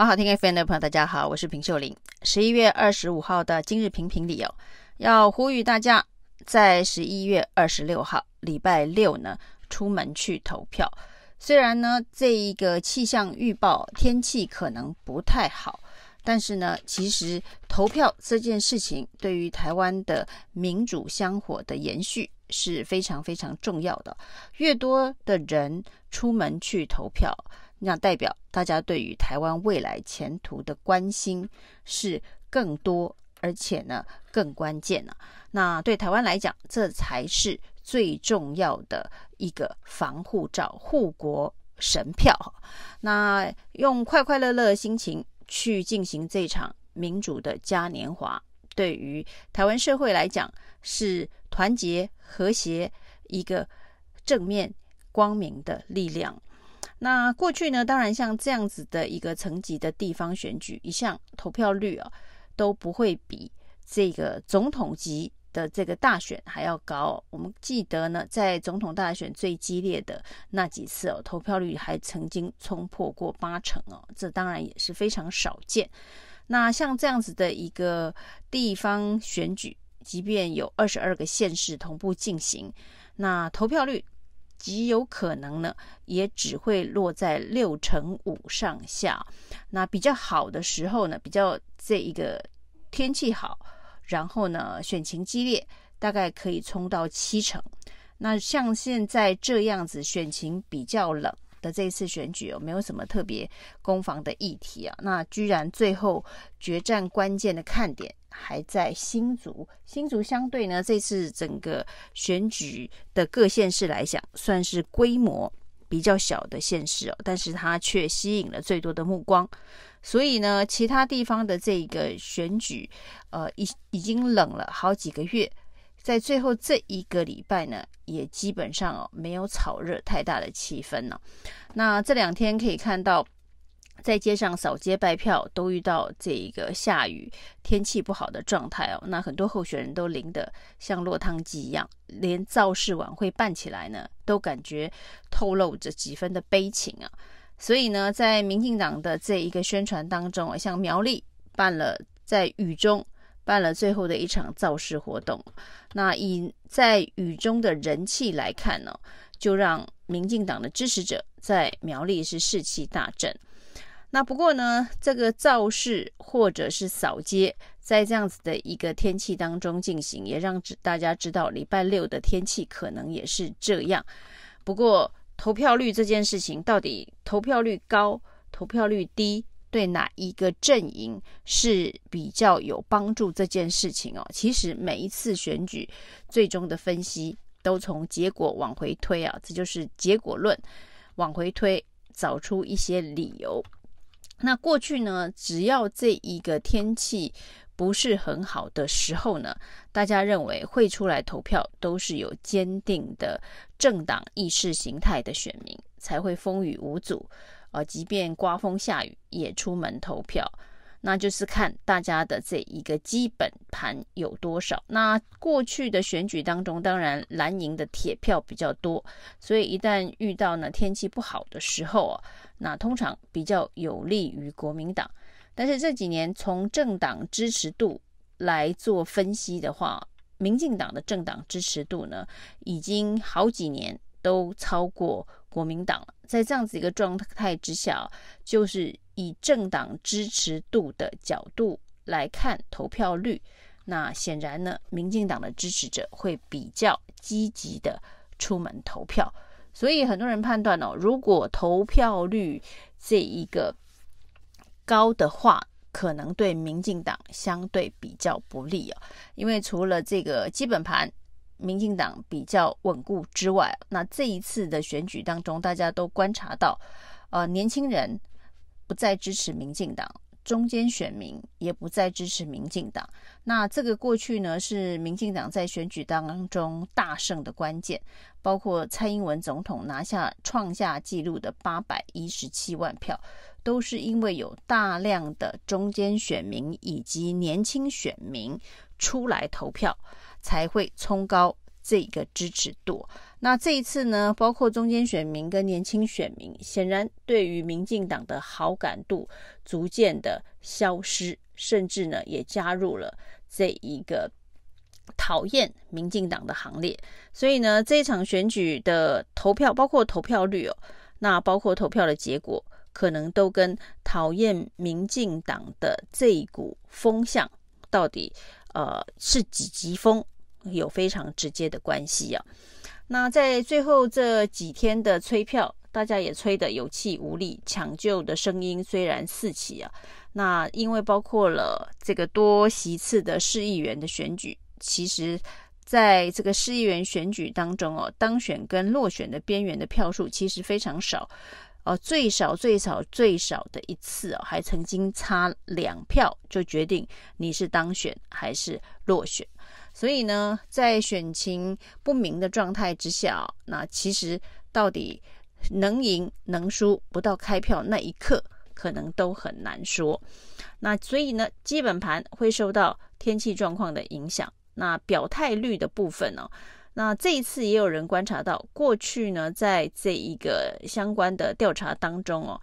好好听 FM 的朋友，大家好，我是平秀玲。十一月二十五号的今日评评里哦，要呼吁大家在十一月二十六号礼拜六呢出门去投票。虽然呢这一个气象预报天气可能不太好，但是呢其实投票这件事情对于台湾的民主香火的延续是非常非常重要的。越多的人出门去投票。那代表大家对于台湾未来前途的关心是更多，而且呢更关键了。那对台湾来讲，这才是最重要的一个防护罩、护国神票。那用快快乐乐的心情去进行这场民主的嘉年华，对于台湾社会来讲是团结和谐一个正面光明的力量。那过去呢，当然像这样子的一个层级的地方选举，一向投票率啊都不会比这个总统级的这个大选还要高。我们记得呢，在总统大选最激烈的那几次哦，投票率还曾经冲破过八成哦，这当然也是非常少见。那像这样子的一个地方选举，即便有二十二个县市同步进行，那投票率。极有可能呢，也只会落在六成五上下。那比较好的时候呢，比较这一个天气好，然后呢选情激烈，大概可以冲到七成。那像现在这样子选情比较冷的这一次选举，有没有什么特别攻防的议题啊？那居然最后决战关键的看点。还在新竹，新竹相对呢，这次整个选举的各县市来讲，算是规模比较小的县市哦，但是它却吸引了最多的目光。所以呢，其他地方的这个选举，呃，已已经冷了好几个月，在最后这一个礼拜呢，也基本上哦没有炒热太大的气氛呢。那这两天可以看到。在街上扫街拜票都遇到这一个下雨、天气不好的状态哦，那很多候选人都淋得像落汤鸡一样，连造势晚会办起来呢，都感觉透露着几分的悲情啊。所以呢，在民进党的这一个宣传当中啊，像苗栗办了在雨中办了最后的一场造势活动，那以在雨中的人气来看呢，就让民进党的支持者在苗栗是士气大振。那不过呢，这个造势或者是扫街，在这样子的一个天气当中进行，也让大家知道礼拜六的天气可能也是这样。不过投票率这件事情，到底投票率高、投票率低，对哪一个阵营是比较有帮助？这件事情哦，其实每一次选举最终的分析都从结果往回推啊，这就是结果论，往回推，找出一些理由。那过去呢，只要这一个天气不是很好的时候呢，大家认为会出来投票都是有坚定的政党意识形态的选民才会风雨无阻，呃，即便刮风下雨也出门投票。那就是看大家的这一个基本盘有多少。那过去的选举当中，当然蓝营的铁票比较多，所以一旦遇到呢天气不好的时候啊，那通常比较有利于国民党。但是这几年从政党支持度来做分析的话，民进党的政党支持度呢，已经好几年都超过国民党。在这样子一个状态之下，就是。以政党支持度的角度来看投票率，那显然呢，民进党的支持者会比较积极的出门投票。所以很多人判断哦，如果投票率这一个高的话，可能对民进党相对比较不利哦。因为除了这个基本盘，民进党比较稳固之外，那这一次的选举当中，大家都观察到，呃，年轻人。不再支持民进党，中间选民也不再支持民进党。那这个过去呢，是民进党在选举当中大胜的关键，包括蔡英文总统拿下创下纪录的八百一十七万票，都是因为有大量的中间选民以及年轻选民出来投票，才会冲高这个支持度。那这一次呢，包括中间选民跟年轻选民，显然对于民进党的好感度逐渐的消失，甚至呢也加入了这一个讨厌民进党的行列。所以呢，这一场选举的投票，包括投票率哦，那包括投票的结果，可能都跟讨厌民进党的这一股风向到底呃是几级风有非常直接的关系啊。那在最后这几天的催票，大家也催得有气无力，抢救的声音虽然四起啊。那因为包括了这个多席次的市议员的选举，其实在这个市议员选举当中哦，当选跟落选的边缘的票数其实非常少，呃，最少最少最少的一次哦，还曾经差两票就决定你是当选还是落选。所以呢，在选情不明的状态之下，那其实到底能赢能输，不到开票那一刻，可能都很难说。那所以呢，基本盘会受到天气状况的影响。那表态率的部分呢，那这一次也有人观察到，过去呢，在这一个相关的调查当中哦。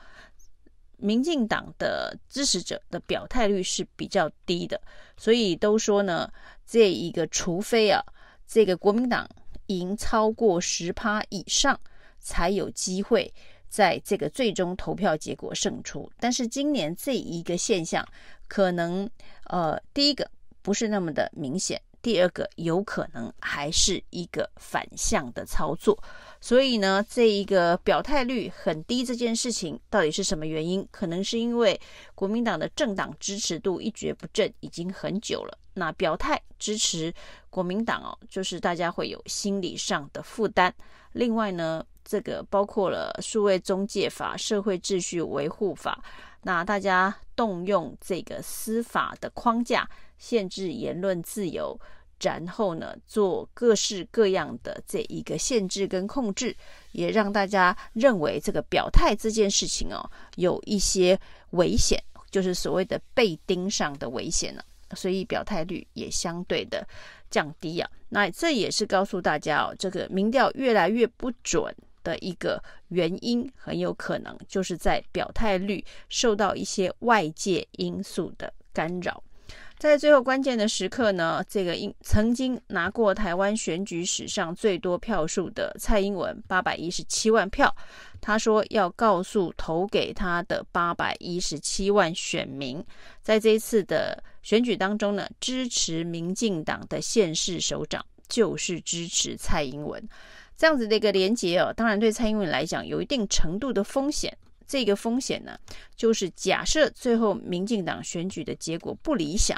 民进党的支持者的表态率是比较低的，所以都说呢，这一个除非啊，这个国民党赢超过十趴以上，才有机会在这个最终投票结果胜出。但是今年这一个现象，可能呃，第一个不是那么的明显。第二个有可能还是一个反向的操作，所以呢，这一个表态率很低这件事情到底是什么原因？可能是因为国民党的政党支持度一蹶不振已经很久了。那表态支持国民党哦，就是大家会有心理上的负担。另外呢，这个包括了数位中介法、社会秩序维护法，那大家动用这个司法的框架限制言论自由。然后呢，做各式各样的这一个限制跟控制，也让大家认为这个表态这件事情哦，有一些危险，就是所谓的被盯上的危险了。所以表态率也相对的降低啊。那这也是告诉大家哦，这个民调越来越不准的一个原因，很有可能就是在表态率受到一些外界因素的干扰。在最后关键的时刻呢，这个英曾经拿过台湾选举史上最多票数的蔡英文八百一十七万票，他说要告诉投给他的八百一十七万选民，在这一次的选举当中呢，支持民进党的县市首长就是支持蔡英文，这样子的一个连结哦，当然对蔡英文来讲有一定程度的风险。这个风险呢，就是假设最后民进党选举的结果不理想，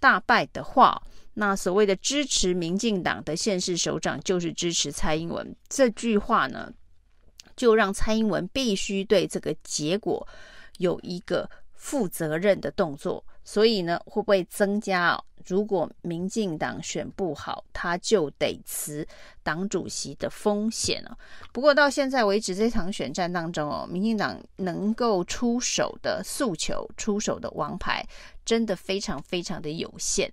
大败的话，那所谓的支持民进党的县市首长就是支持蔡英文。这句话呢，就让蔡英文必须对这个结果有一个负责任的动作。所以呢，会不会增加？如果民进党选不好，他就得辞党主席的风险了。不过到现在为止，这场选战当中哦，民进党能够出手的诉求、出手的王牌，真的非常非常的有限。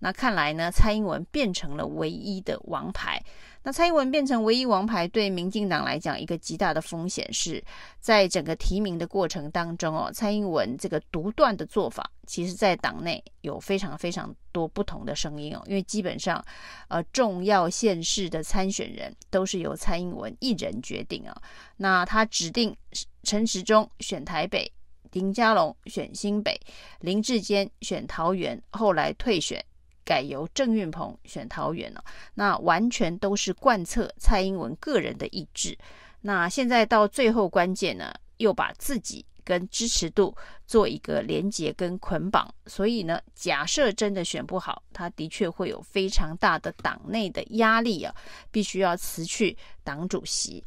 那看来呢，蔡英文变成了唯一的王牌。那蔡英文变成唯一王牌，对民进党来讲，一个极大的风险是在整个提名的过程当中哦，蔡英文这个独断的做法，其实在党内有非常非常多不同的声音哦。因为基本上，呃，重要县市的参选人都是由蔡英文一人决定啊。那他指定陈时中选台北，林佳龙选新北，林志坚选桃园，后来退选。改由郑运鹏选桃园了，那完全都是贯彻蔡英文个人的意志。那现在到最后关键呢，又把自己跟支持度做一个连结跟捆绑。所以呢，假设真的选不好，他的确会有非常大的党内的压力啊，必须要辞去党主席。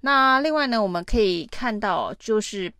那另外呢，我们可以看到就是。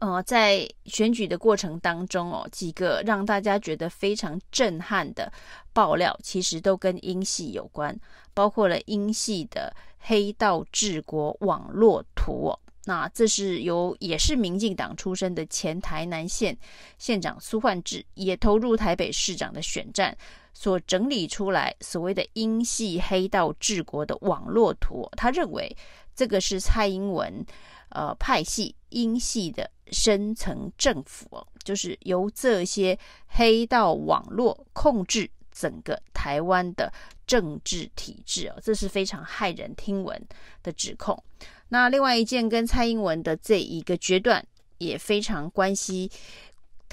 呃，在选举的过程当中哦，几个让大家觉得非常震撼的爆料，其实都跟英系有关，包括了英系的黑道治国网络图哦。那这是由也是民进党出身的前台南县县长苏焕智，也投入台北市长的选战，所整理出来所谓的英系黑道治国的网络图。他认为这个是蔡英文呃派系英系的深层政府，就是由这些黑道网络控制整个台湾的政治体制哦，这是非常骇人听闻的指控。那另外一件跟蔡英文的这一个决断也非常关系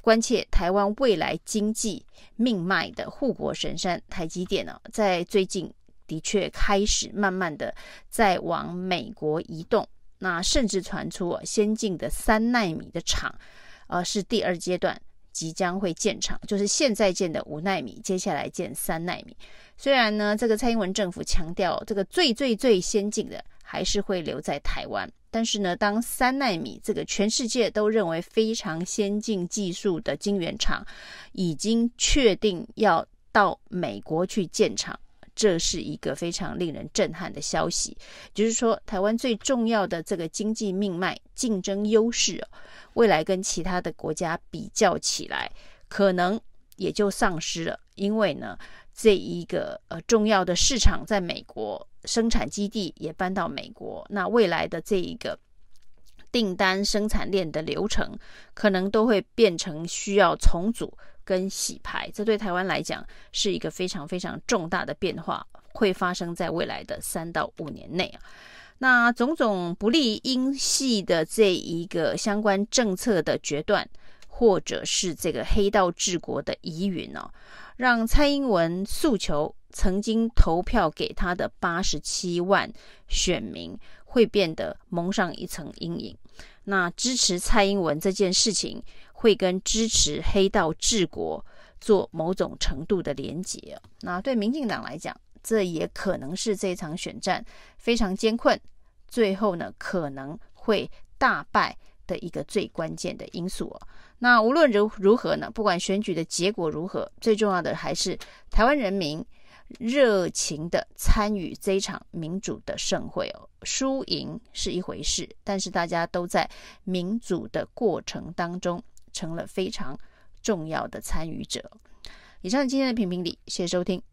关切台湾未来经济命脉的护国神山台积电呢，在最近的确开始慢慢的在往美国移动，那甚至传出先进的三奈米的厂，呃，是第二阶段即将会建厂，就是现在建的五奈米，接下来建三奈米。虽然呢，这个蔡英文政府强调这个最最最先进的。还是会留在台湾，但是呢，当三奈米这个全世界都认为非常先进技术的晶圆厂已经确定要到美国去建厂，这是一个非常令人震撼的消息。就是说，台湾最重要的这个经济命脉、竞争优势，未来跟其他的国家比较起来，可能也就丧失了，因为呢，这一个呃重要的市场在美国。生产基地也搬到美国，那未来的这一个订单生产链的流程，可能都会变成需要重组跟洗牌。这对台湾来讲是一个非常非常重大的变化，会发生在未来的三到五年内啊。那种种不利英系的这一个相关政策的决断，或者是这个黑道治国的疑云哦，让蔡英文诉求。曾经投票给他的八十七万选民会变得蒙上一层阴影。那支持蔡英文这件事情，会跟支持黑道治国做某种程度的连结。那对民进党来讲，这也可能是这场选战非常艰困，最后呢可能会大败的一个最关键的因素哦。那无论如如何呢，不管选举的结果如何，最重要的还是台湾人民。热情的参与这场民主的盛会哦，输赢是一回事，但是大家都在民主的过程当中成了非常重要的参与者。以上今天的评评理，谢谢收听。